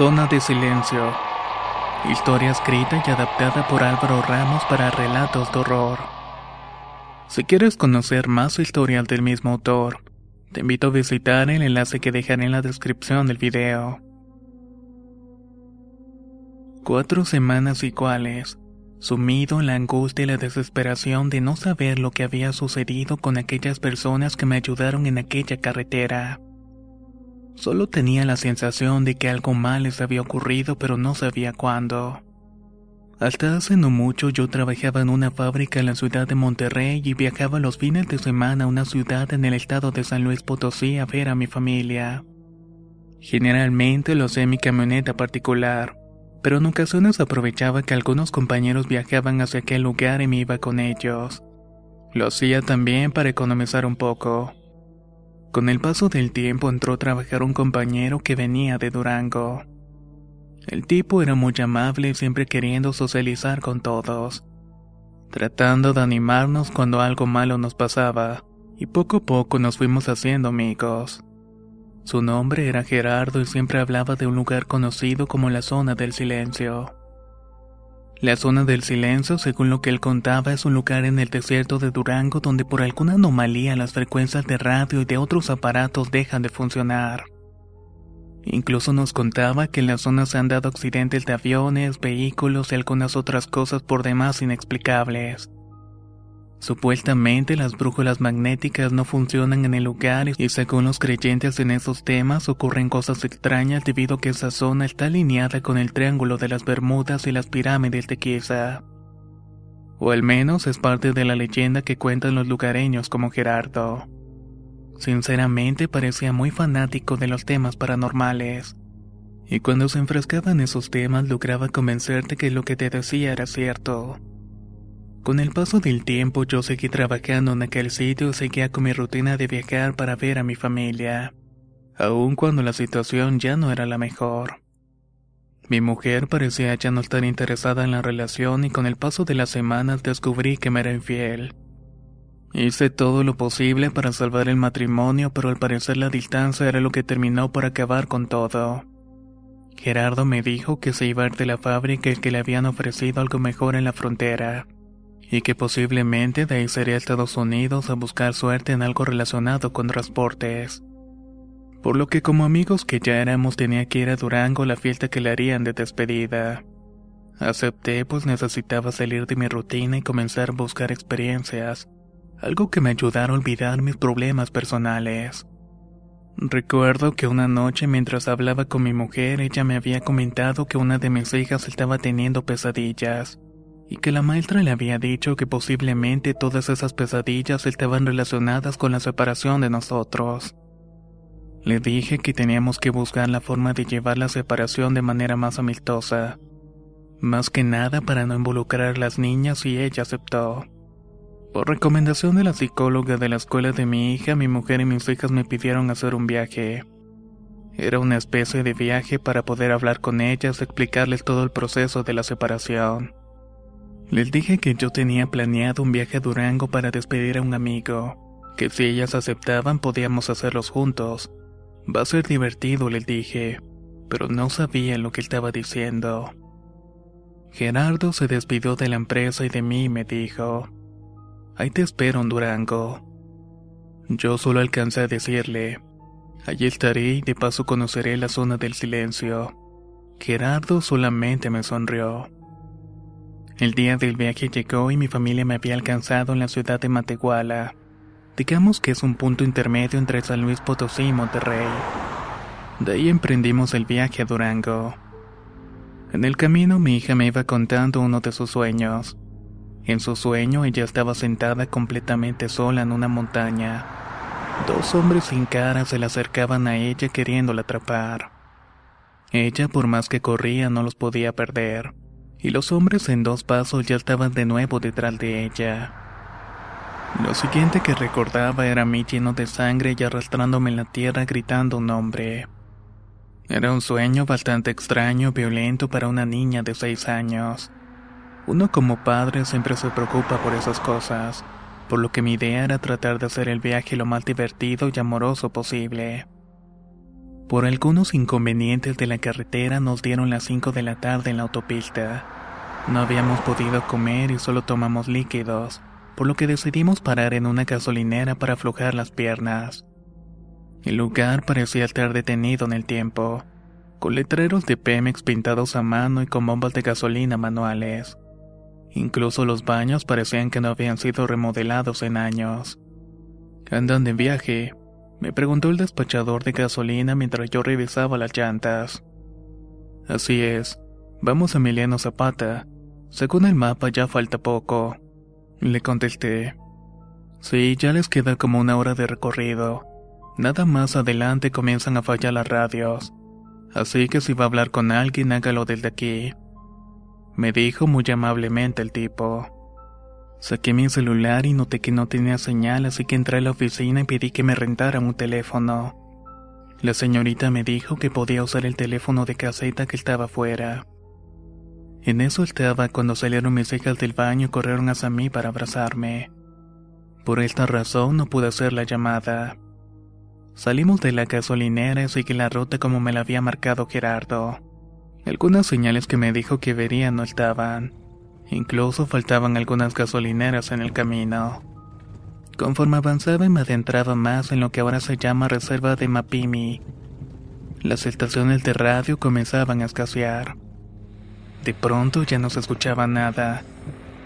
Zona de Silencio. Historia escrita y adaptada por Álvaro Ramos para relatos de horror. Si quieres conocer más historial del mismo autor, te invito a visitar el enlace que dejaré en la descripción del video. Cuatro semanas iguales, sumido en la angustia y la desesperación de no saber lo que había sucedido con aquellas personas que me ayudaron en aquella carretera. Solo tenía la sensación de que algo mal les había ocurrido, pero no sabía cuándo. Hasta hace no mucho yo trabajaba en una fábrica en la ciudad de Monterrey y viajaba los fines de semana a una ciudad en el estado de San Luis Potosí a ver a mi familia. Generalmente lo hacía en mi camioneta particular, pero en ocasiones aprovechaba que algunos compañeros viajaban hacia aquel lugar y me iba con ellos. Lo hacía también para economizar un poco. Con el paso del tiempo entró a trabajar un compañero que venía de Durango. El tipo era muy amable, siempre queriendo socializar con todos, tratando de animarnos cuando algo malo nos pasaba, y poco a poco nos fuimos haciendo amigos. Su nombre era Gerardo y siempre hablaba de un lugar conocido como la zona del silencio. La zona del silencio, según lo que él contaba, es un lugar en el desierto de Durango donde por alguna anomalía las frecuencias de radio y de otros aparatos dejan de funcionar. Incluso nos contaba que en la zona se han dado accidentes de aviones, vehículos y algunas otras cosas por demás inexplicables. Supuestamente las brújulas magnéticas no funcionan en el lugar y según los creyentes en esos temas ocurren cosas extrañas debido a que esa zona está alineada con el Triángulo de las Bermudas y las pirámides de Giza. O al menos es parte de la leyenda que cuentan los lugareños como Gerardo. Sinceramente parecía muy fanático de los temas paranormales. Y cuando se enfrascaba en esos temas lograba convencerte que lo que te decía era cierto. Con el paso del tiempo yo seguí trabajando en aquel sitio y seguía con mi rutina de viajar para ver a mi familia, aun cuando la situación ya no era la mejor. Mi mujer parecía ya no estar interesada en la relación y con el paso de las semanas descubrí que me era infiel. Hice todo lo posible para salvar el matrimonio, pero al parecer la distancia era lo que terminó por acabar con todo. Gerardo me dijo que se iba a ir de la fábrica y que le habían ofrecido algo mejor en la frontera y que posiblemente de ahí sería a Estados Unidos a buscar suerte en algo relacionado con transportes. Por lo que como amigos que ya éramos tenía que ir a Durango la fiesta que le harían de despedida. Acepté pues necesitaba salir de mi rutina y comenzar a buscar experiencias, algo que me ayudara a olvidar mis problemas personales. Recuerdo que una noche mientras hablaba con mi mujer ella me había comentado que una de mis hijas estaba teniendo pesadillas y que la maestra le había dicho que posiblemente todas esas pesadillas estaban relacionadas con la separación de nosotros. Le dije que teníamos que buscar la forma de llevar la separación de manera más amistosa, más que nada para no involucrar a las niñas y ella aceptó. Por recomendación de la psicóloga de la escuela de mi hija, mi mujer y mis hijas me pidieron hacer un viaje. Era una especie de viaje para poder hablar con ellas, explicarles todo el proceso de la separación. Les dije que yo tenía planeado un viaje a Durango para despedir a un amigo, que si ellas aceptaban podíamos hacerlos juntos. Va a ser divertido, les dije, pero no sabía lo que estaba diciendo. Gerardo se despidió de la empresa y de mí y me dijo, ahí te espero en Durango. Yo solo alcancé a decirle, allí estaré y de paso conoceré la zona del silencio. Gerardo solamente me sonrió. El día del viaje llegó y mi familia me había alcanzado en la ciudad de Matehuala. Digamos que es un punto intermedio entre San Luis Potosí y Monterrey. De ahí emprendimos el viaje a Durango. En el camino mi hija me iba contando uno de sus sueños. En su sueño ella estaba sentada completamente sola en una montaña. Dos hombres sin cara se le acercaban a ella queriéndola atrapar. Ella por más que corría no los podía perder y los hombres en dos pasos ya estaban de nuevo detrás de ella. Lo siguiente que recordaba era a mí lleno de sangre y arrastrándome en la tierra gritando un nombre. Era un sueño bastante extraño violento para una niña de seis años. Uno como padre siempre se preocupa por esas cosas, por lo que mi idea era tratar de hacer el viaje lo más divertido y amoroso posible. Por algunos inconvenientes de la carretera nos dieron las 5 de la tarde en la autopista. No habíamos podido comer y solo tomamos líquidos, por lo que decidimos parar en una gasolinera para aflojar las piernas. El lugar parecía estar detenido en el tiempo, con letreros de Pemex pintados a mano y con bombas de gasolina manuales. Incluso los baños parecían que no habían sido remodelados en años. Andan de viaje, me preguntó el despachador de gasolina mientras yo revisaba las llantas. Así es, vamos a Emiliano Zapata. Según el mapa ya falta poco. Le contesté. Sí, ya les queda como una hora de recorrido. Nada más adelante comienzan a fallar las radios. Así que si va a hablar con alguien, hágalo desde aquí. Me dijo muy amablemente el tipo. Saqué mi celular y noté que no tenía señal, así que entré a la oficina y pedí que me rentaran un teléfono. La señorita me dijo que podía usar el teléfono de caseta que estaba afuera. En eso estaba cuando salieron mis hijas del baño y corrieron hacia mí para abrazarme. Por esta razón no pude hacer la llamada. Salimos de la gasolinera y seguí la ruta como me la había marcado Gerardo. Algunas señales que me dijo que vería no estaban. Incluso faltaban algunas gasolineras en el camino. Conforme avanzaba y me adentraba más en lo que ahora se llama Reserva de Mapimi, las estaciones de radio comenzaban a escasear. De pronto ya no se escuchaba nada,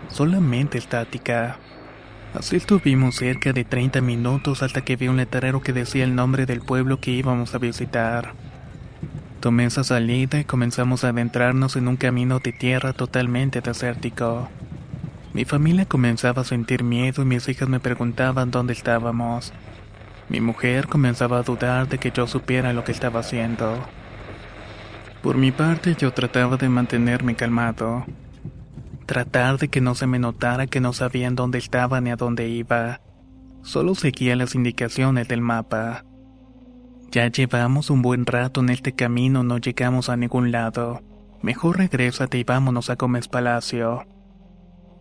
solamente estática. Así estuvimos cerca de 30 minutos hasta que vi un letrero que decía el nombre del pueblo que íbamos a visitar. Tomé esa salida y comenzamos a adentrarnos en un camino de tierra totalmente desértico. Mi familia comenzaba a sentir miedo y mis hijas me preguntaban dónde estábamos. Mi mujer comenzaba a dudar de que yo supiera lo que estaba haciendo. Por mi parte yo trataba de mantenerme calmado. Tratar de que no se me notara que no sabían dónde estaba ni a dónde iba. Solo seguía las indicaciones del mapa. Ya llevamos un buen rato en este camino, no llegamos a ningún lado. Mejor regrésate y vámonos a Gómez Palacio.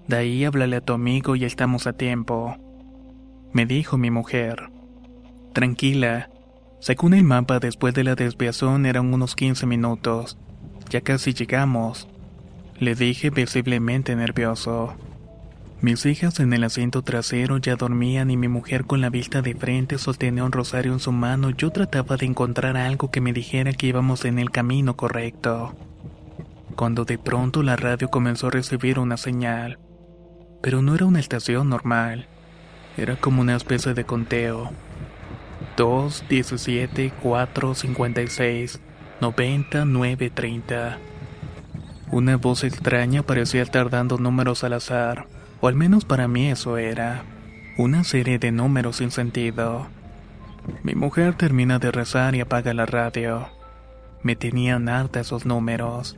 De ahí háblale a tu amigo y estamos a tiempo. Me dijo mi mujer. Tranquila. Según el mapa, después de la desviación eran unos 15 minutos. Ya casi llegamos. Le dije visiblemente nervioso. Mis hijas en el asiento trasero ya dormían y mi mujer con la vista de frente sostenía un rosario en su mano. Yo trataba de encontrar algo que me dijera que íbamos en el camino correcto. Cuando de pronto la radio comenzó a recibir una señal. Pero no era una estación normal. Era como una especie de conteo. 2, 17, 4, 56, 90, 9, 30. Una voz extraña parecía estar dando números al azar o al menos para mí eso era, una serie de números sin sentido. Mi mujer termina de rezar y apaga la radio. Me tenían harta esos números.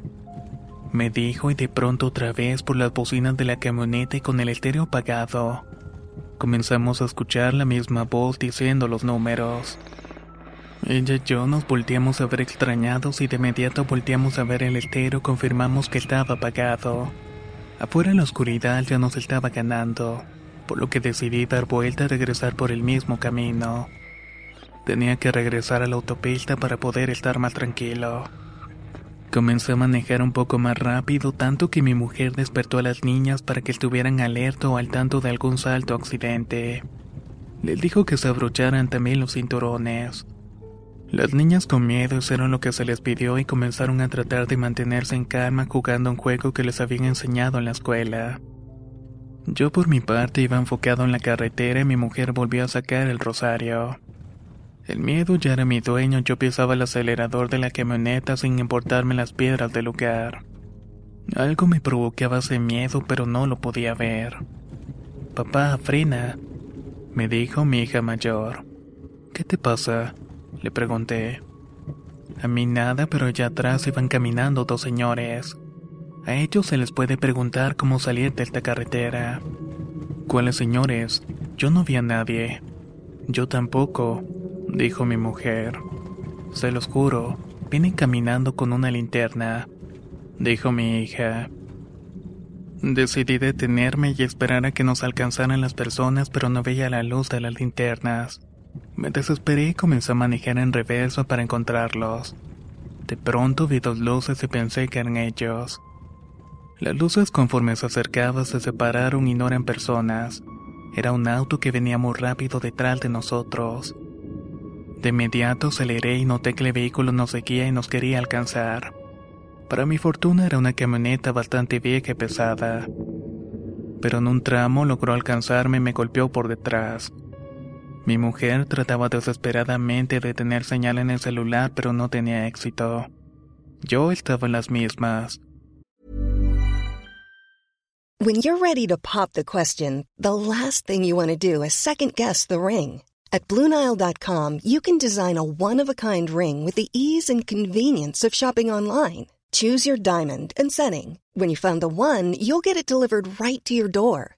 Me dijo y de pronto otra vez por las bocinas de la camioneta y con el estéreo apagado. Comenzamos a escuchar la misma voz diciendo los números. Ella y yo nos volteamos a ver extrañados y de inmediato volteamos a ver el estéreo confirmamos que estaba apagado. Afuera en la oscuridad ya nos estaba ganando, por lo que decidí dar vuelta y regresar por el mismo camino. Tenía que regresar a la autopista para poder estar más tranquilo. Comencé a manejar un poco más rápido, tanto que mi mujer despertó a las niñas para que estuvieran alerta o al tanto de algún salto o accidente. Les dijo que se abrocharan también los cinturones. Las niñas con miedo hicieron lo que se les pidió y comenzaron a tratar de mantenerse en calma jugando un juego que les habían enseñado en la escuela. Yo por mi parte iba enfocado en la carretera y mi mujer volvió a sacar el rosario. El miedo ya era mi dueño, yo pisaba el acelerador de la camioneta sin importarme las piedras del lugar. Algo me provocaba ese miedo, pero no lo podía ver. Papá, frena, me dijo mi hija mayor. ¿Qué te pasa? Le pregunté. A mí nada, pero allá atrás iban caminando dos señores. A ellos se les puede preguntar cómo salir de esta carretera. ¿Cuáles señores? Yo no vi a nadie. Yo tampoco, dijo mi mujer. Se los juro, vienen caminando con una linterna, dijo mi hija. Decidí detenerme y esperar a que nos alcanzaran las personas, pero no veía la luz de las linternas. Me desesperé y comencé a manejar en reverso para encontrarlos. De pronto vi dos luces y pensé que eran ellos. Las luces conforme se acercaban se separaron y no eran personas. Era un auto que venía muy rápido detrás de nosotros. De inmediato aceleré y noté que el vehículo nos seguía y nos quería alcanzar. Para mi fortuna era una camioneta bastante vieja y pesada. Pero en un tramo logró alcanzarme y me golpeó por detrás. Mi mujer trataba desesperadamente de tener señal en el celular pero no tenía éxito. Yo estaba en las mismas. When you're ready to pop the question, the last thing you want to do is second guess the ring. At Bluenile.com, you can design a one of a kind ring with the ease and convenience of shopping online. Choose your diamond and setting. When you find the one, you'll get it delivered right to your door.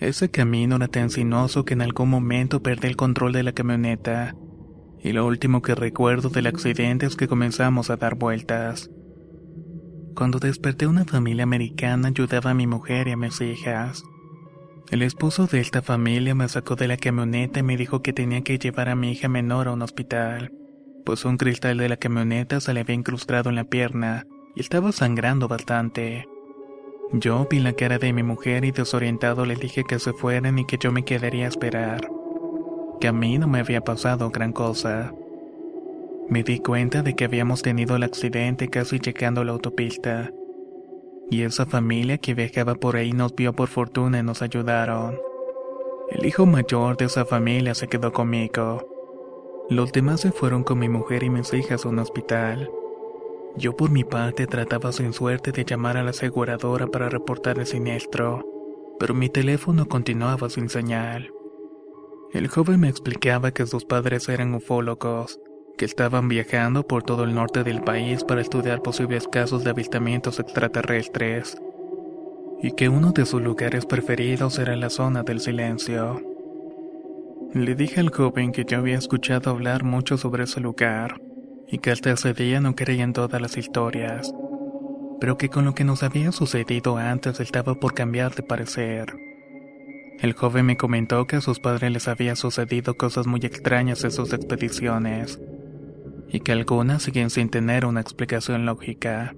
Ese camino era tan sinuoso que en algún momento perdí el control de la camioneta. Y lo último que recuerdo del accidente es que comenzamos a dar vueltas. Cuando desperté una familia americana ayudaba a mi mujer y a mis hijas. El esposo de esta familia me sacó de la camioneta y me dijo que tenía que llevar a mi hija menor a un hospital, pues un cristal de la camioneta se le había incrustado en la pierna y estaba sangrando bastante. Yo vi la cara de mi mujer y desorientado le dije que se fueran y que yo me quedaría a esperar. Que a mí no me había pasado gran cosa. Me di cuenta de que habíamos tenido el accidente casi llegando a la autopista. Y esa familia que viajaba por ahí nos vio por fortuna y nos ayudaron. El hijo mayor de esa familia se quedó conmigo. Los demás se fueron con mi mujer y mis hijas a un hospital. Yo por mi parte trataba sin suerte de llamar a la aseguradora para reportar el siniestro, pero mi teléfono continuaba sin señal. El joven me explicaba que sus padres eran ufólogos, que estaban viajando por todo el norte del país para estudiar posibles casos de avistamientos extraterrestres, y que uno de sus lugares preferidos era la zona del silencio. Le dije al joven que yo había escuchado hablar mucho sobre ese lugar, y que hasta ese día no creía en todas las historias, pero que con lo que nos había sucedido antes estaba por cambiar de parecer. El joven me comentó que a sus padres les había sucedido cosas muy extrañas en sus expediciones, y que algunas siguen sin tener una explicación lógica.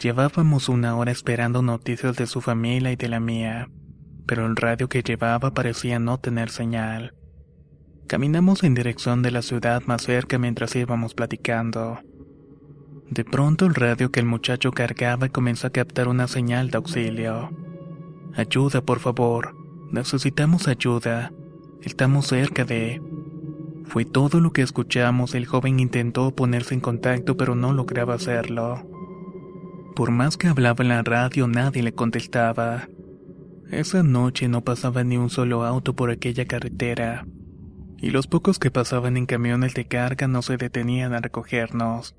Llevábamos una hora esperando noticias de su familia y de la mía, pero el radio que llevaba parecía no tener señal. Caminamos en dirección de la ciudad más cerca mientras íbamos platicando. De pronto el radio que el muchacho cargaba comenzó a captar una señal de auxilio. Ayuda, por favor. Necesitamos ayuda. Estamos cerca de... Fue todo lo que escuchamos. El joven intentó ponerse en contacto pero no lograba hacerlo. Por más que hablaba en la radio nadie le contestaba. Esa noche no pasaba ni un solo auto por aquella carretera. Y los pocos que pasaban en camiones de carga no se detenían a recogernos.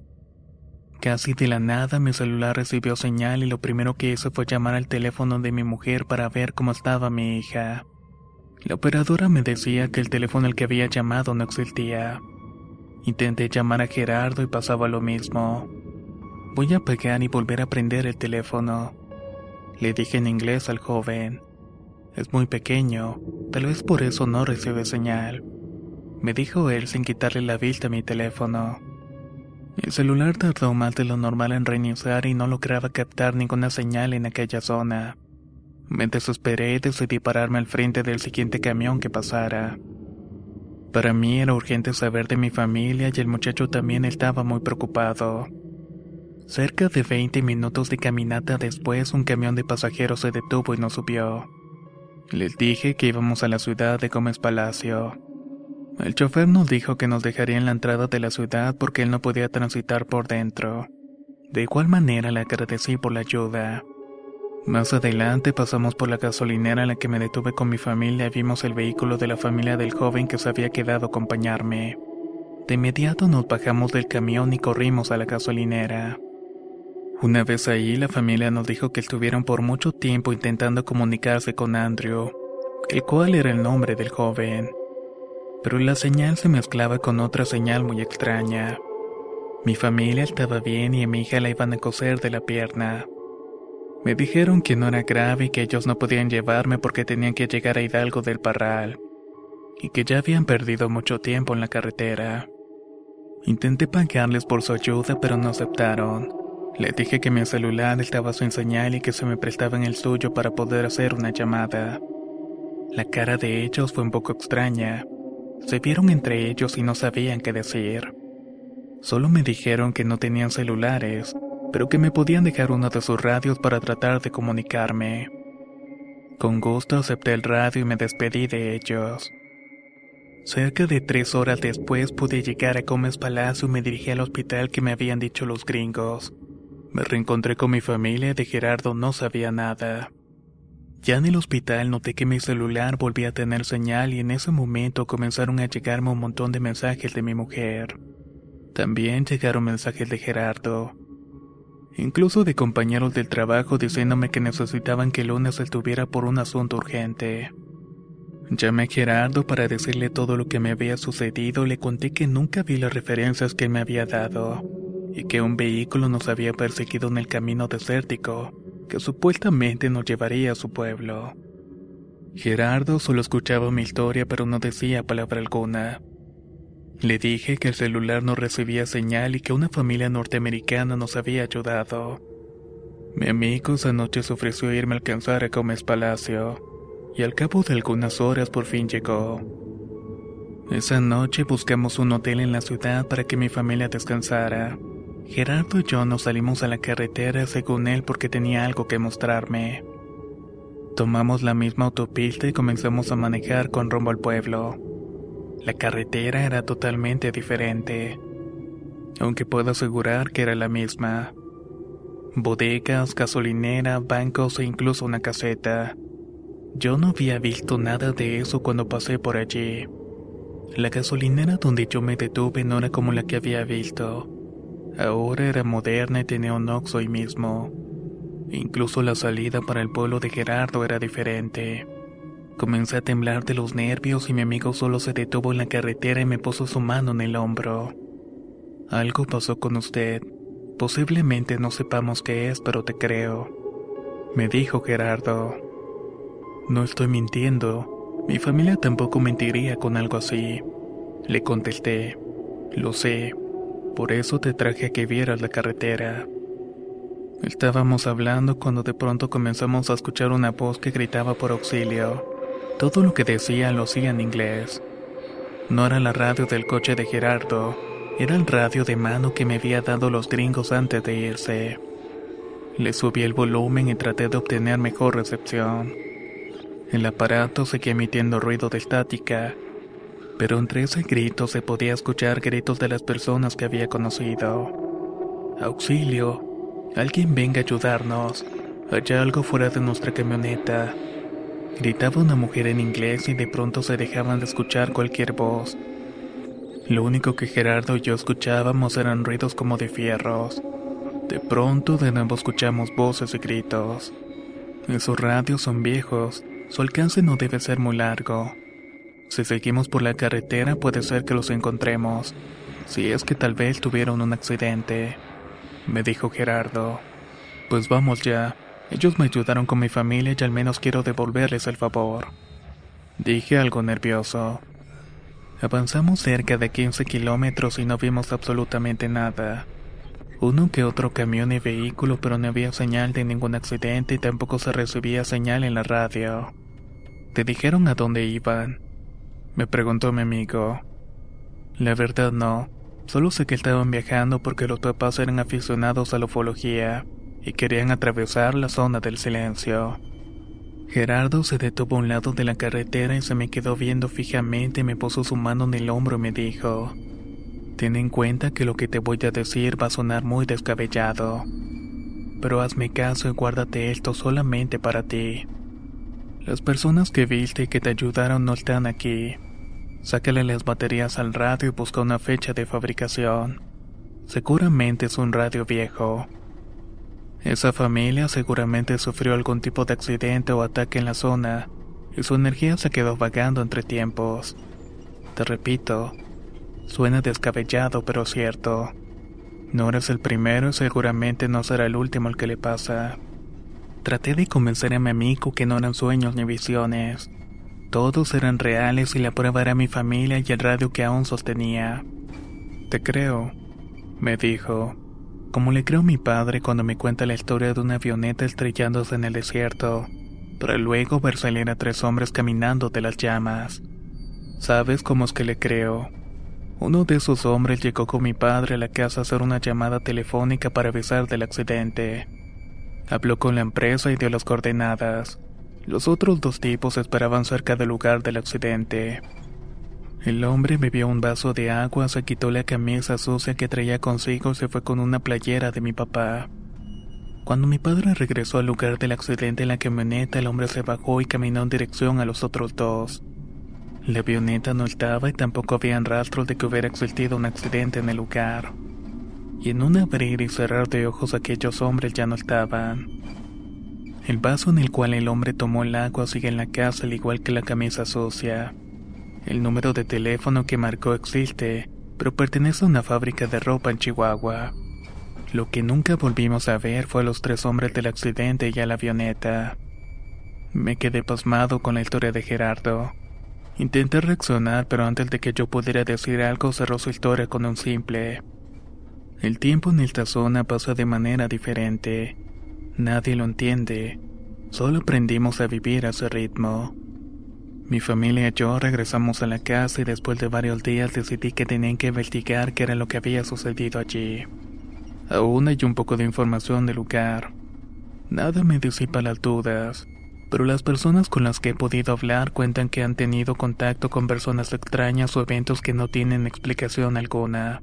Casi de la nada mi celular recibió señal y lo primero que hice fue llamar al teléfono de mi mujer para ver cómo estaba mi hija. La operadora me decía que el teléfono al que había llamado no existía. Intenté llamar a Gerardo y pasaba lo mismo. Voy a pegar y volver a prender el teléfono. Le dije en inglés al joven. Es muy pequeño, tal vez por eso no recibe señal. Me dijo él sin quitarle la vista a mi teléfono. El celular tardó más de lo normal en reiniciar y no lograba captar ninguna señal en aquella zona. Me desesperé y decidí pararme al frente del siguiente camión que pasara. Para mí era urgente saber de mi familia y el muchacho también estaba muy preocupado. Cerca de 20 minutos de caminata después, un camión de pasajeros se detuvo y nos subió. Les dije que íbamos a la ciudad de Gómez Palacio. El chofer nos dijo que nos dejaría en la entrada de la ciudad porque él no podía transitar por dentro. De igual manera le agradecí por la ayuda. Más adelante pasamos por la gasolinera en la que me detuve con mi familia y vimos el vehículo de la familia del joven que se había quedado a acompañarme. De inmediato nos bajamos del camión y corrimos a la gasolinera. Una vez ahí, la familia nos dijo que estuvieron por mucho tiempo intentando comunicarse con Andrew, el cual era el nombre del joven pero la señal se mezclaba con otra señal muy extraña. Mi familia estaba bien y a mi hija la iban a coser de la pierna. Me dijeron que no era grave y que ellos no podían llevarme porque tenían que llegar a Hidalgo del Parral, y que ya habían perdido mucho tiempo en la carretera. Intenté pagarles por su ayuda, pero no aceptaron. Les dije que mi celular estaba sin señal y que se me prestaban el suyo para poder hacer una llamada. La cara de ellos fue un poco extraña. Se vieron entre ellos y no sabían qué decir. Solo me dijeron que no tenían celulares, pero que me podían dejar uno de sus radios para tratar de comunicarme. Con gusto acepté el radio y me despedí de ellos. Cerca de tres horas después pude llegar a Gómez Palacio y me dirigí al hospital que me habían dicho los gringos. Me reencontré con mi familia de Gerardo no sabía nada. Ya en el hospital noté que mi celular volvía a tener señal y en ese momento comenzaron a llegarme un montón de mensajes de mi mujer. También llegaron mensajes de Gerardo. Incluso de compañeros del trabajo diciéndome que necesitaban que el lunes estuviera por un asunto urgente. Llamé a Gerardo para decirle todo lo que me había sucedido le conté que nunca vi las referencias que me había dado y que un vehículo nos había perseguido en el camino desértico que supuestamente nos llevaría a su pueblo. Gerardo solo escuchaba mi historia pero no decía palabra alguna. Le dije que el celular no recibía señal y que una familia norteamericana nos había ayudado. Mi amigo esa noche se ofreció irme a alcanzar a Gómez Palacio, y al cabo de algunas horas por fin llegó. Esa noche buscamos un hotel en la ciudad para que mi familia descansara. Gerardo y yo nos salimos a la carretera según él porque tenía algo que mostrarme. Tomamos la misma autopista y comenzamos a manejar con rumbo al pueblo. La carretera era totalmente diferente, aunque puedo asegurar que era la misma. Bodegas, gasolinera, bancos e incluso una caseta. Yo no había visto nada de eso cuando pasé por allí. La gasolinera donde yo me detuve no era como la que había visto. Ahora era moderna y tenía un oxo ahí mismo. Incluso la salida para el pueblo de Gerardo era diferente. Comencé a temblar de los nervios y mi amigo solo se detuvo en la carretera y me puso su mano en el hombro. Algo pasó con usted. Posiblemente no sepamos qué es, pero te creo. Me dijo Gerardo. No estoy mintiendo. Mi familia tampoco mentiría con algo así. Le contesté. Lo sé. Por eso te traje a que vieras la carretera. Estábamos hablando cuando de pronto comenzamos a escuchar una voz que gritaba por auxilio. Todo lo que decía lo hacía en inglés. No era la radio del coche de Gerardo, era el radio de mano que me había dado los gringos antes de irse. Le subí el volumen y traté de obtener mejor recepción. El aparato seguía emitiendo ruido de estática, pero entre ese grito se podía escuchar gritos de las personas que había conocido. Auxilio, alguien venga a ayudarnos. Hay algo fuera de nuestra camioneta. Gritaba una mujer en inglés y de pronto se dejaban de escuchar cualquier voz. Lo único que Gerardo y yo escuchábamos eran ruidos como de fierros. De pronto de nuevo escuchamos voces y gritos. Esos radios son viejos, su alcance no debe ser muy largo. Si seguimos por la carretera puede ser que los encontremos, si es que tal vez tuvieron un accidente, me dijo Gerardo. Pues vamos ya, ellos me ayudaron con mi familia y al menos quiero devolverles el favor. Dije algo nervioso. Avanzamos cerca de 15 kilómetros y no vimos absolutamente nada. Uno que otro camión y vehículo, pero no había señal de ningún accidente y tampoco se recibía señal en la radio. ¿Te dijeron a dónde iban? Me preguntó mi amigo. La verdad no, solo sé que estaban viajando porque los papás eran aficionados a la ufología y querían atravesar la zona del silencio. Gerardo se detuvo a un lado de la carretera y se me quedó viendo fijamente me puso su mano en el hombro y me dijo, Ten en cuenta que lo que te voy a decir va a sonar muy descabellado, pero hazme caso y guárdate esto solamente para ti. Las personas que viste y que te ayudaron no están aquí. Sácale las baterías al radio y busca una fecha de fabricación. Seguramente es un radio viejo. Esa familia seguramente sufrió algún tipo de accidente o ataque en la zona, y su energía se quedó vagando entre tiempos. Te repito, suena descabellado pero cierto. No eres el primero y seguramente no será el último el que le pasa. Traté de convencer a mi amigo que no eran sueños ni visiones. Todos eran reales y la prueba era mi familia y el radio que aún sostenía. Te creo, me dijo, como le creo a mi padre cuando me cuenta la historia de una avioneta estrellándose en el desierto, para luego ver salir a tres hombres caminando de las llamas. ¿Sabes cómo es que le creo? Uno de esos hombres llegó con mi padre a la casa a hacer una llamada telefónica para avisar del accidente. Habló con la empresa y dio las coordenadas. Los otros dos tipos esperaban cerca del lugar del accidente. El hombre bebió un vaso de agua, se quitó la camisa sucia que traía consigo y se fue con una playera de mi papá. Cuando mi padre regresó al lugar del accidente en la camioneta, el hombre se bajó y caminó en dirección a los otros dos. La avioneta no estaba y tampoco habían rastros de que hubiera existido un accidente en el lugar y en un abrir y cerrar de ojos aquellos hombres ya no estaban. El vaso en el cual el hombre tomó el agua sigue en la casa al igual que la camisa sucia. El número de teléfono que marcó existe, pero pertenece a una fábrica de ropa en Chihuahua. Lo que nunca volvimos a ver fue a los tres hombres del accidente y a la avioneta. Me quedé pasmado con la historia de Gerardo. Intenté reaccionar, pero antes de que yo pudiera decir algo cerró su historia con un simple. El tiempo en esta zona pasa de manera diferente. Nadie lo entiende. Solo aprendimos a vivir a ese ritmo. Mi familia y yo regresamos a la casa y después de varios días decidí que tenían que investigar qué era lo que había sucedido allí. Aún hay un poco de información del lugar. Nada me disipa las dudas, pero las personas con las que he podido hablar cuentan que han tenido contacto con personas extrañas o eventos que no tienen explicación alguna.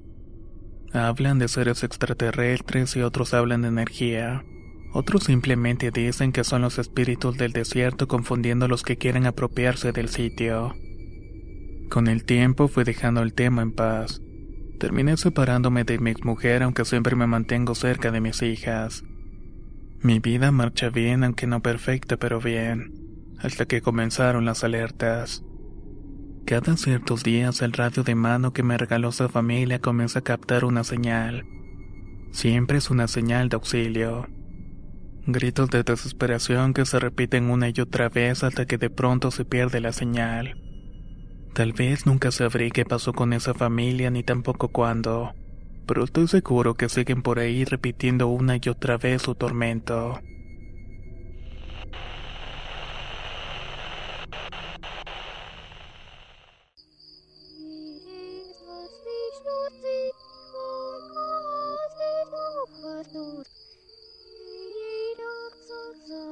Hablan de seres extraterrestres y otros hablan de energía. Otros simplemente dicen que son los espíritus del desierto confundiendo a los que quieren apropiarse del sitio. Con el tiempo fui dejando el tema en paz. Terminé separándome de mi mujer aunque siempre me mantengo cerca de mis hijas. Mi vida marcha bien aunque no perfecta pero bien, hasta que comenzaron las alertas. Cada ciertos días el radio de mano que me regaló su familia comienza a captar una señal. Siempre es una señal de auxilio. Gritos de desesperación que se repiten una y otra vez hasta que de pronto se pierde la señal. Tal vez nunca sabré qué pasó con esa familia ni tampoco cuándo, pero estoy seguro que siguen por ahí repitiendo una y otra vez su tormento.